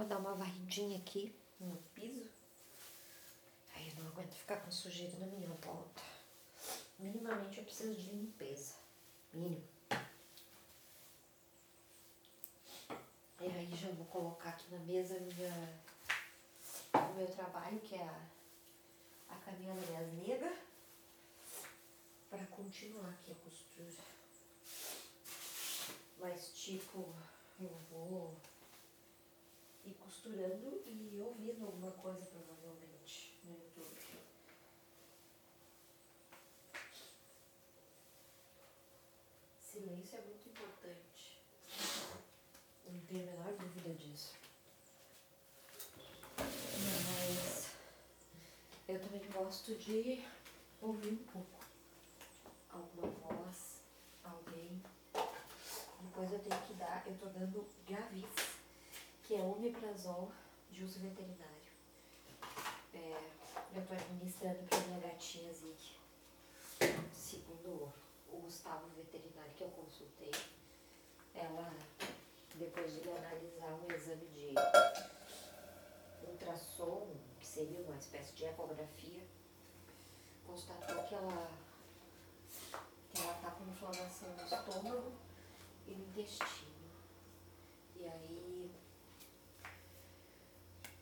Vou dar uma varridinha aqui no piso. Aí eu não aguento ficar com sujeira na minha volta. Minimamente eu preciso de limpeza. Mínimo. E aí já vou colocar aqui na mesa minha, o meu trabalho, que é a, a caminha das negas, para continuar aqui a costura. Mas tipo, eu vou ir costurando e ouvindo alguma coisa provavelmente no YouTube. Silêncio é muito importante. Não tenho a menor dúvida disso. Mas eu também gosto de ouvir um pouco. Alguma voz, alguém. Depois eu tenho que dar, eu tô dando Gavis, que é omeprazol de uso veterinário. É, eu tô administrando pra minha gatinha Zig. Segundo o Gustavo veterinário que eu consultei, ela, depois de analisar um exame de ultrassom, que seria uma espécie de ecografia, constatou que ela que ela tá com inflamação no estômago e no intestino. E aí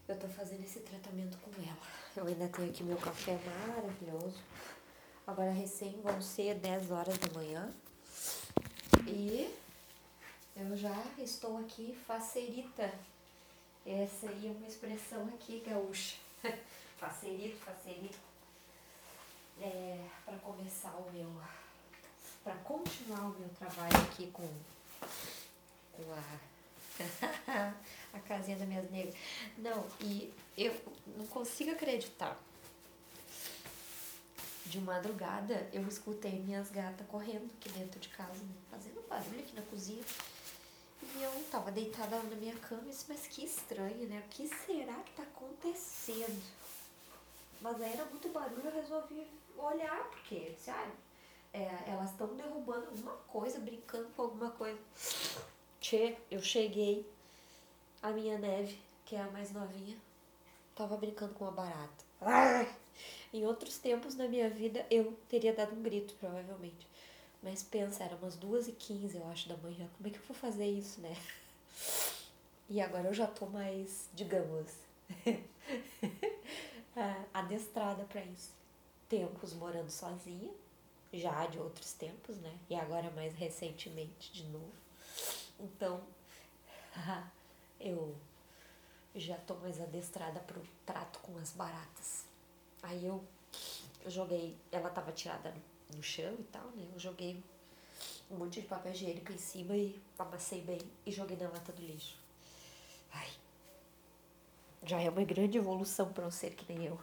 eu tô fazendo esse tratamento com ela. Eu ainda tenho aqui meu café maravilhoso. Agora recém vão ser 10 horas da manhã. E eu já estou aqui facerita. Essa aí é uma expressão aqui gaúcha. facerito, facerito. É, para começar o meu para continuar o meu trabalho aqui com, com a, a casinha das minhas negras. Não, e eu não consigo acreditar. De madrugada eu escutei minhas gatas correndo aqui dentro de casa, fazendo barulho aqui na cozinha. E eu tava deitada na minha cama e disse, mas que estranho, né? O que será que tá acontecendo? Mas aí era muito barulho, eu resolvi olhar, porque, sabe? é, elas estão derrubando alguma coisa, brincando com alguma coisa. Tchê, eu cheguei, a minha neve, que é a mais novinha, tava brincando com uma barata. Em outros tempos na minha vida eu teria dado um grito, provavelmente. Mas pensa, era umas duas e quinze, eu acho, da manhã. Como é que eu vou fazer isso, né? E agora eu já tô mais, digamos, adestrada para isso. Tempos morando sozinha, já de outros tempos, né? E agora mais recentemente de novo. Então, eu já tô mais adestrada pro trato com as baratas. Aí eu joguei, ela tava tirada no chão e tal, né? Eu joguei um monte de papel higiênico em cima e amassei bem e joguei na lata do lixo. Ai, já é uma grande evolução para um ser que nem eu.